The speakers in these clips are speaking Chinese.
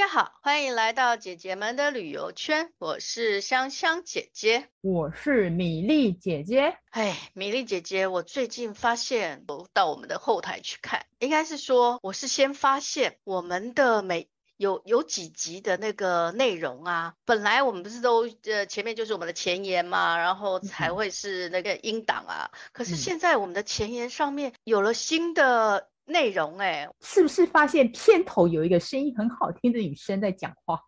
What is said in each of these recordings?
大家好，欢迎来到姐姐们的旅游圈。我是香香姐姐，我是米粒姐姐。哎，米粒姐姐，我最近发现，我到我们的后台去看，应该是说，我是先发现我们的每有有几集的那个内容啊，本来我们不是都呃前面就是我们的前言嘛，然后才会是那个音档啊，嗯、可是现在我们的前言上面有了新的。内容哎，是不是发现片头有一个声音很好听的女生在讲话？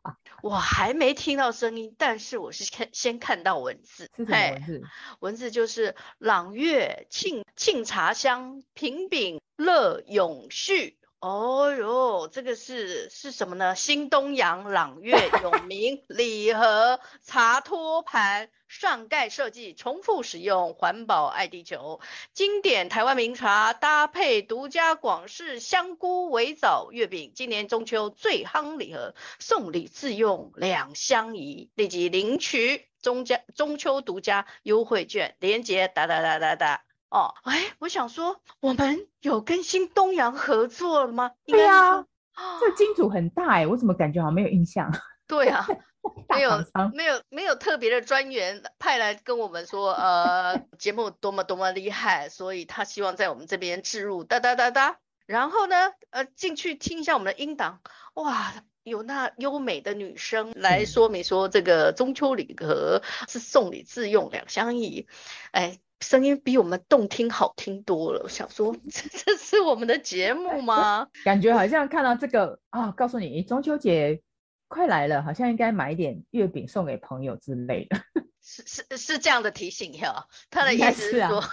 我还没听到声音，但是我是看先看到文字。是什么文字？文字就是朗月沁沁茶香，平饼乐永续。哦哟，这个是是什么呢？新东阳朗月 永明礼盒茶托盘，上盖设计，重复使用，环保爱地球，经典台湾名茶搭配独家广式香菇围枣月饼，今年中秋最夯礼盒，送礼自用两相宜，立即领取中家中秋独家优惠券，链接哒哒哒哒哒。哦，哎，我想说，我们有跟新东阳合作了吗？对呀、啊，这金主很大哎，我怎么感觉好像没有印象？对啊，没有，没有，没有特别的专员派来跟我们说，呃，节目多么多么厉害，所以他希望在我们这边置入哒哒哒哒。然后呢，呃，进去听一下我们的音档，哇，有那优美的女声来说明说，这个中秋礼盒是送礼自用两相宜，哎。声音比我们动听好听多了，我想说，这这是我们的节目吗？感觉好像看到这个啊、哦，告诉你中秋节快来了，好像应该买一点月饼送给朋友之类的。是是是这样的提醒哟，他的意思是说，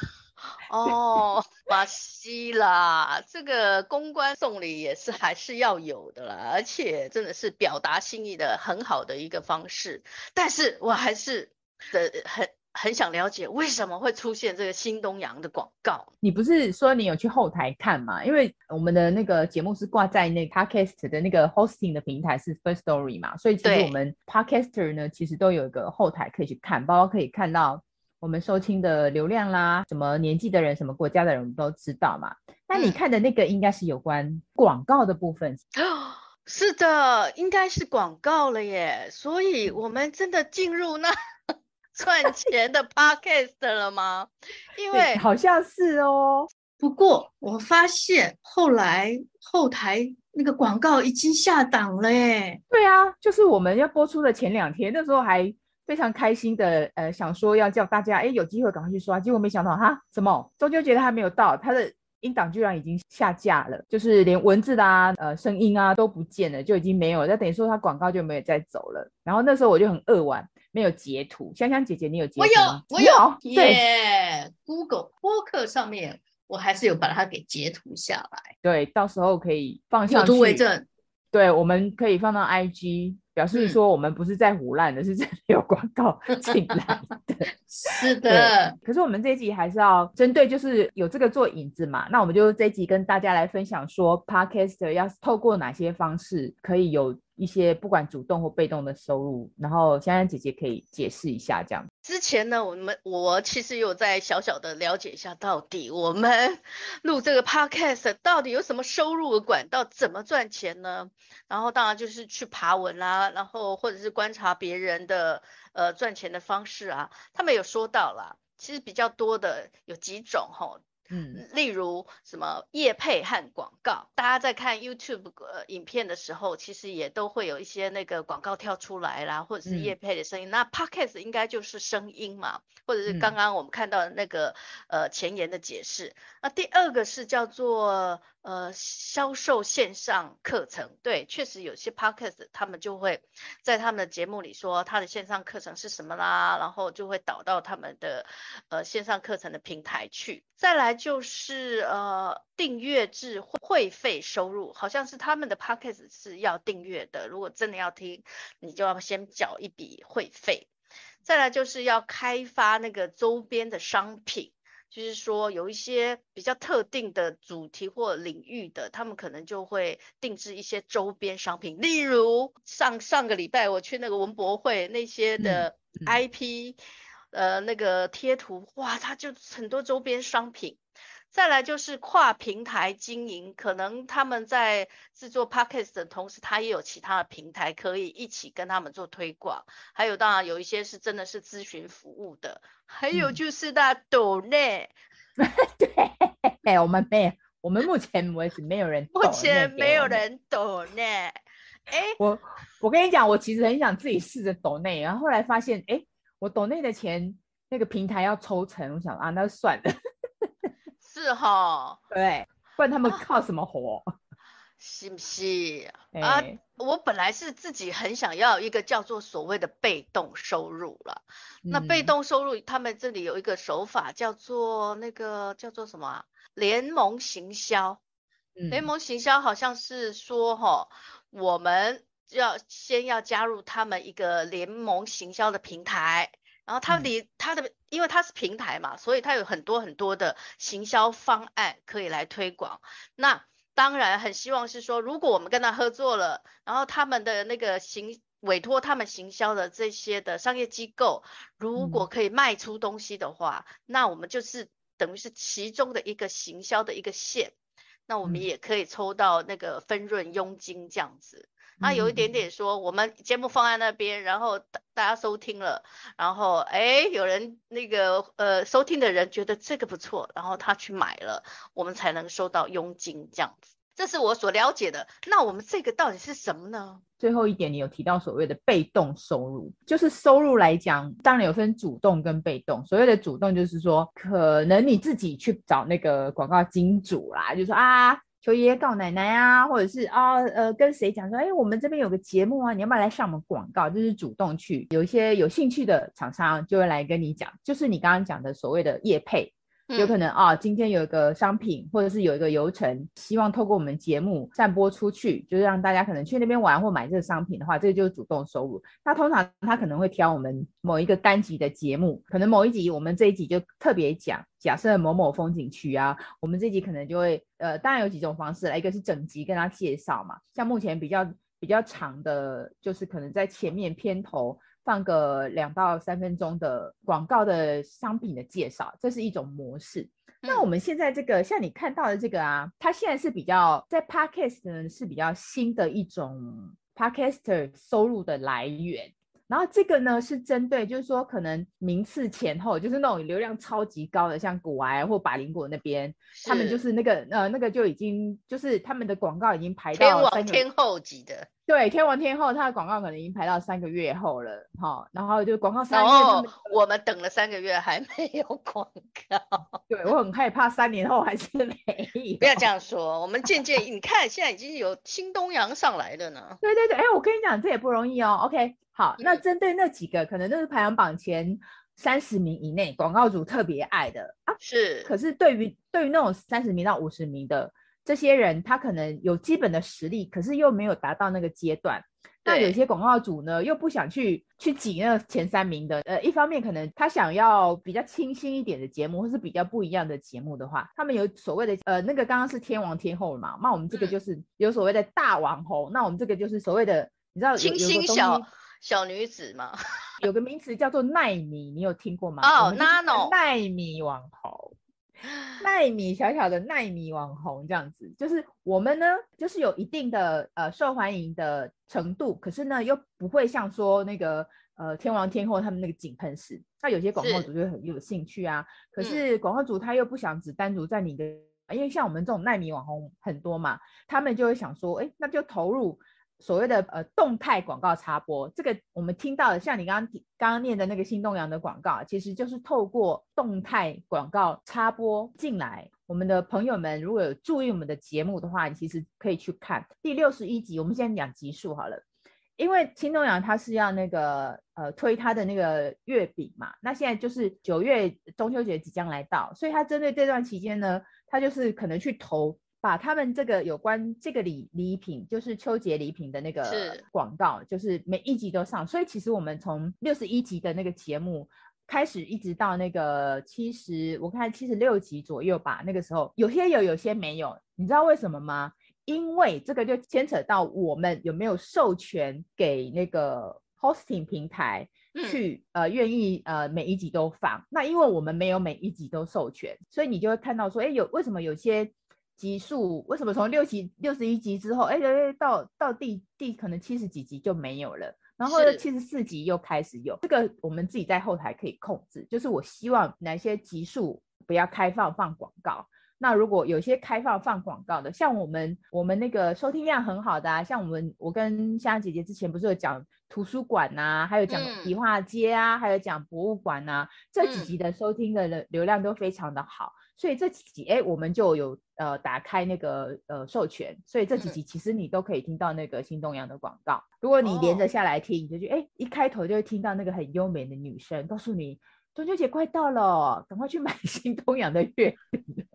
哦，巴西啦，这个公关送礼也是还是要有的啦，而且真的是表达心意的很好的一个方式。但是我还是的很。很想了解为什么会出现这个新东阳的广告？你不是说你有去后台看吗？因为我们的那个节目是挂在那个 Podcast 的那个 hosting 的平台是 First Story 嘛，所以其实我们 Podcaster 呢，其实都有一个后台可以去看，包括可以看到我们收听的流量啦，什么年纪的人，什么国家的人，我们都知道嘛。那你看的那个应该是有关广告的部分。哦，是的，应该是广告了耶。所以我们真的进入那。赚钱的 podcast 了吗？因为好像是哦。不过我发现后来后台那个广告已经下档了耶。对啊，就是我们要播出的前两天，那时候还非常开心的，呃，想说要叫大家，哎，有机会赶快去刷。结果没想到哈，什么中秋节的还没有到，它的音档居然已经下架了，就是连文字啊、呃声音啊都不见了，就已经没有了。那等于说它广告就没有再走了。然后那时候我就很扼腕。没有截图，香香姐姐，你有截图吗？我有，我有，耶！Google 播客上面我还是有把它给截图下来。对，到时候可以放上去。有图为证。对，我们可以放到 IG，表示说我们不是在胡乱的，嗯、是真的有广告 进来的。是的。可是我们这一集还是要针对，就是有这个做引子嘛，那我们就这一集跟大家来分享说，Podcaster 要透过哪些方式可以有。一些不管主动或被动的收入，然后香香姐姐可以解释一下这样。之前呢，我们我其实有在小小的了解一下，到底我们 录这个 podcast 到底有什么收入的管道，怎么赚钱呢？然后当然就是去爬文啦，然后或者是观察别人的呃赚钱的方式啊，他们有说到啦，其实比较多的有几种吼。嗯，例如什么业配和广告，大家在看 YouTube 呃影片的时候，其实也都会有一些那个广告跳出来啦，或者是业配的声音。嗯、那 Podcast 应该就是声音嘛，或者是刚刚我们看到的那个、嗯、呃前言的解释。那第二个是叫做呃销售线上课程，对，确实有些 Podcast 他们就会在他们的节目里说他的线上课程是什么啦，然后就会导到他们的呃线上课程的平台去。再来。就是呃订阅制会费收入，好像是他们的 podcast 是要订阅的。如果真的要听，你就要先缴一笔会费。再来就是要开发那个周边的商品，就是说有一些比较特定的主题或领域的，他们可能就会定制一些周边商品。例如上上个礼拜我去那个文博会那些的 IP，嗯嗯、呃那个贴图，哇，它就很多周边商品。再来就是跨平台经营，可能他们在制作 Podcast 的同时，他也有其他的平台可以一起跟他们做推广。还有当然有一些是真的是咨询服务的，还有就是那抖内，对，我们没有，我们目前为止没有人，目前没有人抖内。哎，我我跟你讲，我其实很想自己试着抖内，然后后来发现，哎，我抖内的钱那个平台要抽成，我想啊，那算了。是哈，对，不然他们靠什么活？啊、是不是、欸、啊？我本来是自己很想要一个叫做所谓的被动收入了。嗯、那被动收入，他们这里有一个手法叫做那个叫做什么、啊？联盟行销。嗯、联盟行销好像是说哈，我们要先要加入他们一个联盟行销的平台。然后它离它的，因为它是平台嘛，所以它有很多很多的行销方案可以来推广。那当然很希望是说，如果我们跟他合作了，然后他们的那个行委托他们行销的这些的商业机构，如果可以卖出东西的话，嗯、那我们就是等于是其中的一个行销的一个线，那我们也可以抽到那个分润佣金这样子。那有一点点说，我们节目放在那边，然后大大家收听了，然后哎，有人那个呃收听的人觉得这个不错，然后他去买了，我们才能收到佣金这样子。这是我所了解的。那我们这个到底是什么呢？最后一点，你有提到所谓的被动收入，就是收入来讲，当然有分主动跟被动。所谓的主动就是说，可能你自己去找那个广告金主啦，就说啊。求爷爷告奶奶啊，或者是啊呃跟谁讲说，哎，我们这边有个节目啊，你要不要来上我们广告？就是主动去，有一些有兴趣的厂商就会来跟你讲，就是你刚刚讲的所谓的业配。有可能啊，今天有一个商品，或者是有一个流程，希望透过我们节目散播出去，就是让大家可能去那边玩或买这个商品的话，这个就是主动收入。那通常他可能会挑我们某一个单集的节目，可能某一集我们这一集就特别讲，假设某某风景区啊，我们这一集可能就会呃，当然有几种方式来，一个是整集跟他介绍嘛，像目前比较比较长的，就是可能在前面片头。放个两到三分钟的广告的商品的介绍，这是一种模式。嗯、那我们现在这个像你看到的这个啊，它现在是比较在 Podcast 呢是比较新的一种 Podcaster 收入的来源。然后这个呢是针对，就是说可能名次前后，就是那种流量超级高的，像古癌或百灵果那边，他们就是那个呃那个就已经就是他们的广告已经排到天王天后级的。对，天王天后他的广告可能已经排到三个月后了，哈，然后就广告三个月，然后我们等了三个月还没有广告。对，我很害怕三年后还是没有。不要这样说，我们渐渐你看现在已经有新东阳上来了呢。对对对，哎，我跟你讲这也不容易哦。OK。好，那针对那几个可能就是排行榜前三十名以内广告主特别爱的啊，是。可是对于对于那种三十名到五十名的这些人，他可能有基本的实力，可是又没有达到那个阶段。那有些广告主呢，又不想去去挤那前三名的。呃，一方面可能他想要比较清新一点的节目，或是比较不一样的节目的话，他们有所谓的呃那个刚刚是天王天后嘛，那我们这个就是有所谓的大网红，嗯、那我们这个就是所谓的你知道清新小。小女子嘛，有个名词叫做奈米，你有听过吗？哦，nano 奈米网红，奈米小小的奈米网红这样子，就是我们呢，就是有一定的呃受欢迎的程度，可是呢又不会像说那个呃天王天后他们那个井喷式，那有些广告主就很有兴趣啊，是可是广告主他又不想只单独在你的，嗯、因为像我们这种奈米网红很多嘛，他们就会想说，哎，那就投入。所谓的呃动态广告插播，这个我们听到的，像你刚刚刚刚念的那个新东阳的广告，其实就是透过动态广告插播进来。我们的朋友们如果有注意我们的节目的话，你其实可以去看第六十一集。我们现在讲集数好了，因为新东阳他是要那个呃推他的那个月饼嘛，那现在就是九月中秋节即将来到，所以他针对这段期间呢，他就是可能去投。把他们这个有关这个礼礼品，就是秋节礼品的那个广告，是就是每一集都上。所以其实我们从六十一集的那个节目开始，一直到那个七十，我看七十六集左右吧。那个时候有些有，有些没有。你知道为什么吗？因为这个就牵扯到我们有没有授权给那个 hosting 平台，去呃愿意呃每一集都放。那因为我们没有每一集都授权，所以你就会看到说，哎，有为什么有些集数为什么从六集六十一集之后，哎哎到到第第可能七十几集就没有了，然后七十四集又开始有。这个我们自己在后台可以控制，就是我希望哪些集数不要开放放广告。那如果有些开放放广告的，像我们我们那个收听量很好的啊，像我们我跟香香姐姐之前不是有讲图书馆呐，还有讲迪化街啊，嗯、还有讲博物馆呐、啊，这几集的收听的流量都非常的好，嗯、所以这几集哎我们就有呃打开那个呃授权，所以这几集其实你都可以听到那个新东阳的广告。如果你连着下来听，你就觉得哎一开头就会听到那个很优美的女声，告诉你。中秋节快到了，赶快去买 新东阳的月饼。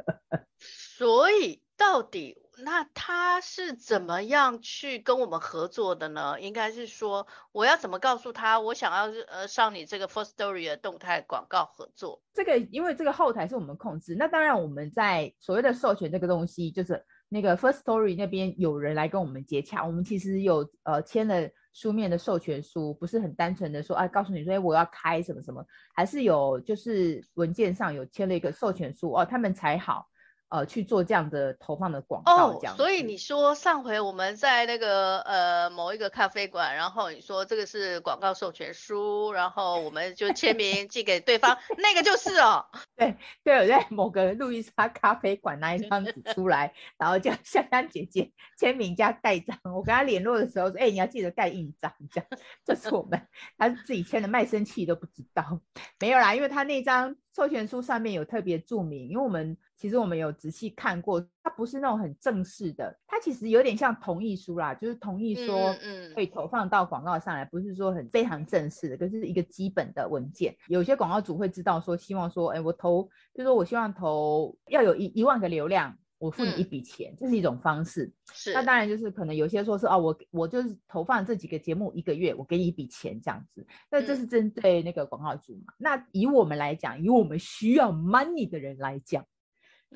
所以到底那他是怎么样去跟我们合作的呢？应该是说，我要怎么告诉他，我想要呃上你这个 First Story 的动态广告合作？这个因为这个后台是我们控制，那当然我们在所谓的授权这个东西，就是那个 First Story 那边有人来跟我们接洽，我们其实有呃签了。书面的授权书不是很单纯的说，哎，告诉你说，哎，我要开什么什么，还是有就是文件上有签了一个授权书哦，他们才好。呃，去做这样的投放的广告，这样。哦，所以你说上回我们在那个呃某一个咖啡馆，然后你说这个是广告授权书，然后我们就签名寄给对方，那个就是哦。对 对，我在某个路易莎咖啡馆拿一张纸出来，然后叫香香姐姐签名加盖章。我跟她联络的时候说，哎，你要记得盖印章，这样。这是我们，她是自己签的，卖身契都不知道。没有啦，因为她那张授权书上面有特别注明，因为我们。其实我们有仔细看过，它不是那种很正式的，它其实有点像同意书啦，就是同意说可以投放到广告上来，不是说很非常正式的，可是一个基本的文件。有些广告主会知道说，希望说，哎，我投，就是说我希望投要有一一万个流量，我付你一笔钱，嗯、这是一种方式。是，那当然就是可能有些说是哦，我我就是投放这几个节目一个月，我给你一笔钱这样子。那这是针对那个广告主嘛？嗯、那以我们来讲，以我们需要 money 的人来讲。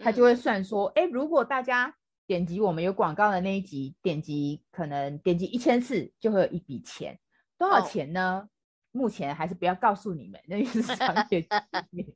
他就会算说，哎，如果大家点击我们有广告的那一集，点击可能点击一千次，就会有一笔钱，多少钱呢？哦、目前还是不要告诉你们，那是商 业机密。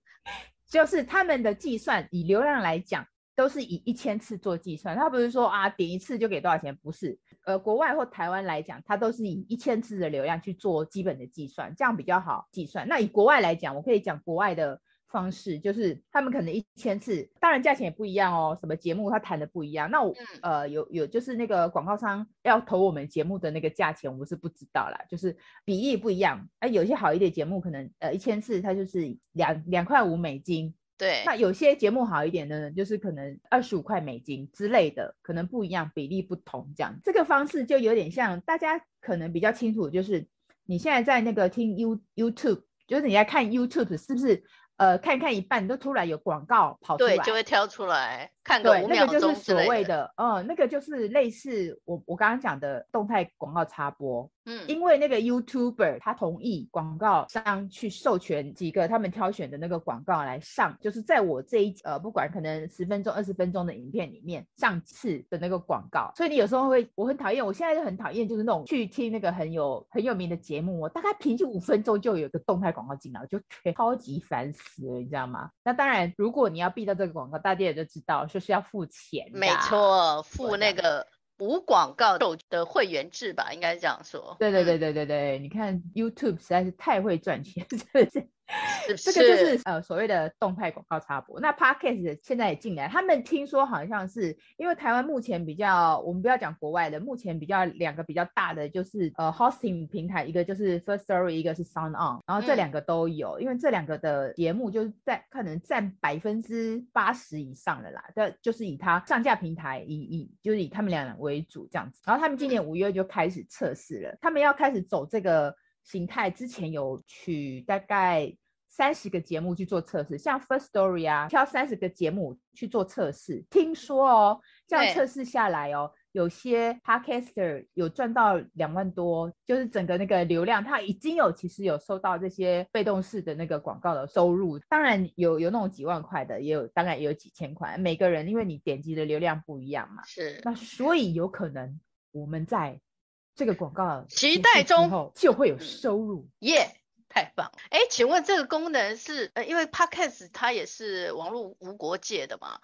就是他们的计算，以流量来讲，都是以一千次做计算。他不是说啊，点一次就给多少钱，不是。呃，国外或台湾来讲，它都是以一千次的流量去做基本的计算，这样比较好计算。那以国外来讲，我可以讲国外的。方式就是他们可能一千次，当然价钱也不一样哦。什么节目他谈的不一样？那我、嗯、呃有有就是那个广告商要投我们节目的那个价钱，我是不知道啦，就是比例不一样。哎、呃，有些好一点节目可能呃一千次它就是两两块五美金，对。那有些节目好一点的呢，就是可能二十五块美金之类的，可能不一样，比例不同这样。这个方式就有点像大家可能比较清楚，就是你现在在那个听 You YouTube，就是你在看 YouTube 是不是？呃，看看一半都突然有广告跑出来，对，就会跳出来看个五秒钟之类的。那个就是所谓的，嗯，那个就是类似我我刚刚讲的动态广告插播。嗯，因为那个 YouTuber 他同意广告商去授权几个他们挑选的那个广告来上，就是在我这一呃不管可能十分钟、二十分钟的影片里面上次的那个广告，所以你有时候会我很讨厌，我现在就很讨厌就是那种去听那个很有很有名的节目，我大概平均五分钟就有一个动态广告进来，就超级烦死了，你知道吗？那当然，如果你要避到这个广告，大家也就知道就是要付钱，没错，付那个。无广告的会员制吧，应该是这样说。对对对对对对，嗯、你看 YouTube 实在是太会赚钱，是不是？这个就是呃所谓的动态广告插播。那 Podcast 现在也进来，他们听说好像是因为台湾目前比较，我们不要讲国外的，目前比较两个比较大的就是呃 Hosting 平台，一个就是 First Story，一个是 Sound On，然后这两个都有，嗯、因为这两个的节目就是在可能占百分之八十以上的啦，这就是以它上架平台以以就是以他们俩为主这样子。然后他们今年五月就开始测试了，嗯、他们要开始走这个形态之前有取大概。三十个节目去做测试，像 First Story 啊，挑三十个节目去做测试。听说哦，这样测试下来哦，有些 Podcaster 有赚到两万多，就是整个那个流量，他已经有其实有收到这些被动式的那个广告的收入。当然有有那种几万块的，也有当然也有几千块。每个人因为你点击的流量不一样嘛，是。那所以有可能我们在这个广告期待中就会有收入，耶。Yeah. 太棒了！哎，请问这个功能是呃，因为 Podcast 它也是网络无国界的嘛？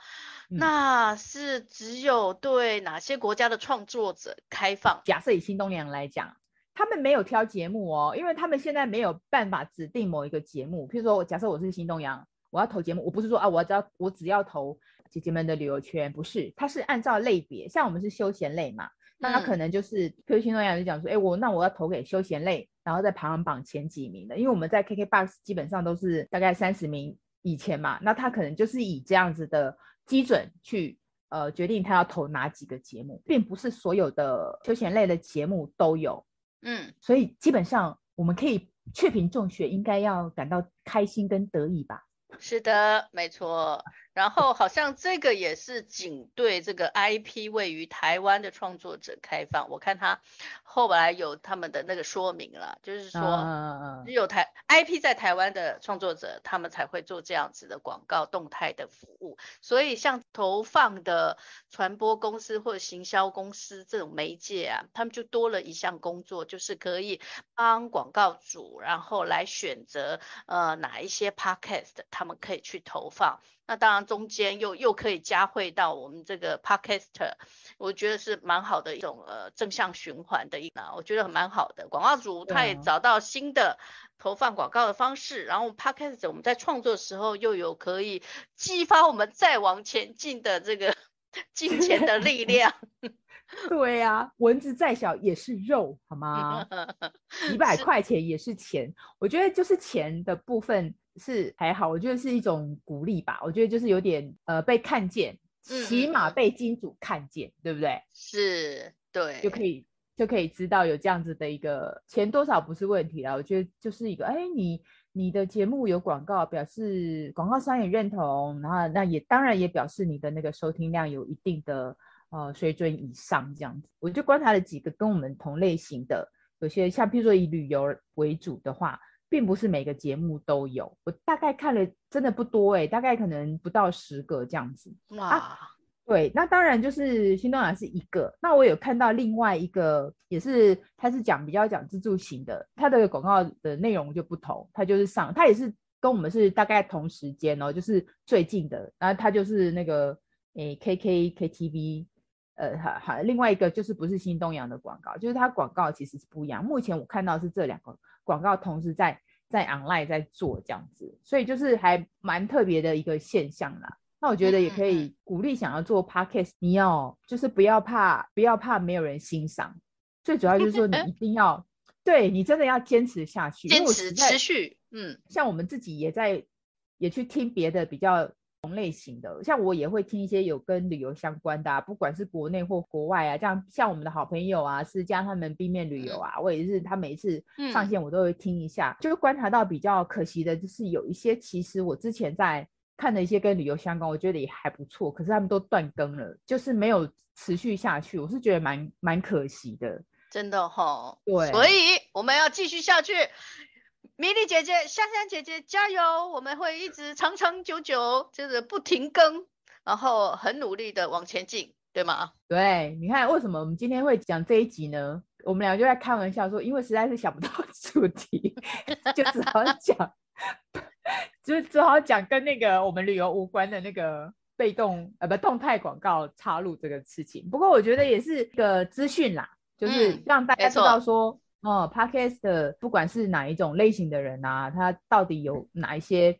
嗯、那是只有对哪些国家的创作者开放？假设以新东阳来讲，他们没有挑节目哦，因为他们现在没有办法指定某一个节目。譬如说，假设我是新东阳，我要投节目，我不是说啊，我只要我只要投姐姐们的旅游圈，不是，它是按照类别，像我们是休闲类嘛。那他可能就是，譬如新东阳就讲说，哎、欸，我那我要投给休闲类，然后在排行榜前几名的，因为我们在 KKBOX 基本上都是大概三十名以前嘛，那他可能就是以这样子的基准去呃决定他要投哪几个节目，并不是所有的休闲类的节目都有，嗯，所以基本上我们可以雀屏中学应该要感到开心跟得意吧？是的，没错。然后好像这个也是仅对这个 IP 位于台湾的创作者开放。我看他后来有他们的那个说明了，就是说只有台 IP 在台湾的创作者，他们才会做这样子的广告动态的服务。所以像投放的传播公司或者行销公司这种媒介啊，他们就多了一项工作，就是可以帮广告主，然后来选择呃哪一些 Podcast 他们可以去投放。那当然，中间又又可以加惠到我们这个 Podcaster，我觉得是蛮好的一种呃正向循环的一个，我觉得蛮好的。广告主他也找到新的投放广告的方式，然后 Podcaster 我们在创作的时候又有可以激发我们再往前进的这个金钱的力量。对呀、啊，蚊子再小也是肉，好吗？几百块钱也是钱，是我觉得就是钱的部分。是还好，我觉得是一种鼓励吧。我觉得就是有点呃被看见，起码被金主看见，嗯、对不对？是，对，就可以就可以知道有这样子的一个钱多少不是问题啦。我觉得就是一个，哎，你你的节目有广告，表示广告商也认同，然后那也当然也表示你的那个收听量有一定的呃水准以上这样子。我就观察了几个跟我们同类型的，有些像譬如说以旅游为主的话。并不是每个节目都有，我大概看了真的不多哎、欸，大概可能不到十个这样子。哇、啊，对，那当然就是新东阳是一个，那我有看到另外一个，也是他是讲比较讲自助型的，他的广告的内容就不同，他就是上，他也是跟我们是大概同时间哦，就是最近的，然后他就是那个诶、欸、K K K T V，呃，好好，另外一个就是不是新东阳的广告，就是他广告其实是不一样。目前我看到是这两个。广告同时在在 online 在做这样子，所以就是还蛮特别的一个现象啦。那我觉得也可以鼓励想要做 podcast，你要就是不要怕，不要怕没有人欣赏。最主要就是说你一定要，对你真的要坚持下去，坚持持续。嗯，像我们自己也在也去听别的比较。同类型的，像我也会听一些有跟旅游相关的，啊，不管是国内或国外啊，这样像我们的好朋友啊，是加他们 B 面旅游啊，嗯、我也是，他每一次上线我都会听一下，嗯、就是观察到比较可惜的，就是有一些其实我之前在看的一些跟旅游相关，我觉得也还不错，可是他们都断更了，就是没有持续下去，我是觉得蛮蛮可惜的，真的哈、哦，对，所以我们要继续下去。米莉姐姐、香香姐姐加油！我们会一直长长久久，就是不停更，然后很努力的往前进，对吗？对，你看为什么我们今天会讲这一集呢？我们俩就在开玩笑说，因为实在是想不到主题，就只好讲，就只好讲跟那个我们旅游无关的那个被动呃不动态广告插入这个事情。不过我觉得也是一个资讯啦，就是让大家知道说。嗯哦，Podcast 的不管是哪一种类型的人啊，他到底有哪一些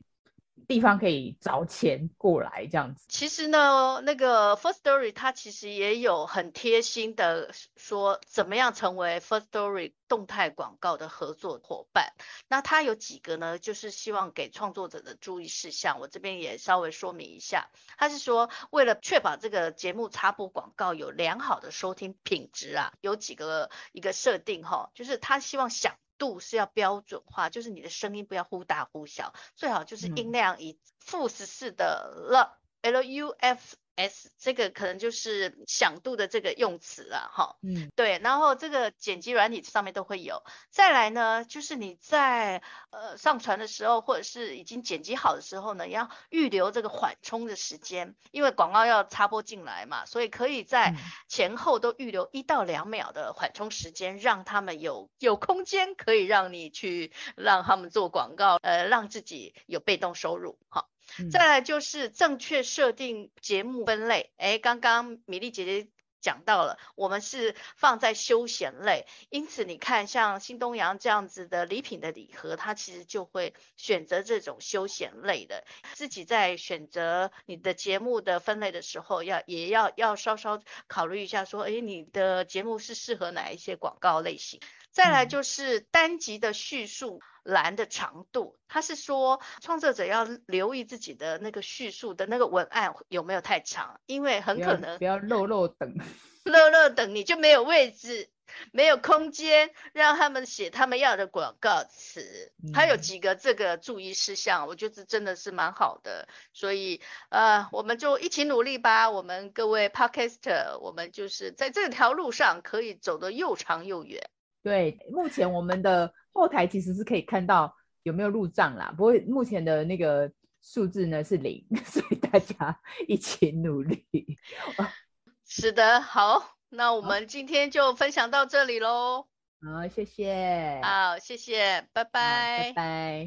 地方可以找钱过来这样子？其实呢，那个 First Story 它其实也有很贴心的说，怎么样成为 First Story 动态广告的合作伙伴。那它有几个呢？就是希望给创作者的注意事项，我这边也稍微说明一下。他是说，为了确保这个节目插播广告有良好的收听品质啊，有几个一个设定哈，就是他希望想度是要标准化，就是你的声音不要忽大忽小，最好就是音量以负十四的了。L U F。S 这个可能就是响度的这个用词了哈，嗯，对，然后这个剪辑软体上面都会有。再来呢，就是你在呃上传的时候，或者是已经剪辑好的时候呢，要预留这个缓冲的时间，因为广告要插播进来嘛，所以可以在前后都预留一到两秒的缓冲时间，让他们有有空间可以让你去让他们做广告，呃，让自己有被动收入，好。再来就是正确设定节目分类，哎，刚刚米粒姐姐讲到了，我们是放在休闲类，因此你看像新东阳这样子的礼品的礼盒，它其实就会选择这种休闲类的。自己在选择你的节目的分类的时候，要也要要稍稍考虑一下，说，哎，你的节目是适合哪一些广告类型。再来就是单集的叙述栏的长度，他是说创作者要留意自己的那个叙述的那个文案有没有太长，因为很可能不要漏漏等，漏漏等你就没有位置，没有空间让他们写他们要的广告词。还有几个这个注意事项，我觉得真的是蛮好的，所以呃，我们就一起努力吧，我们各位 Podcaster，我们就是在这条路上可以走得又长又远。对，目前我们的后台其实是可以看到有没有入账啦，不过目前的那个数字呢是零，所以大家一起努力。是的，好，那我们今天就分享到这里喽。好，谢谢。好，谢谢，拜拜。拜拜。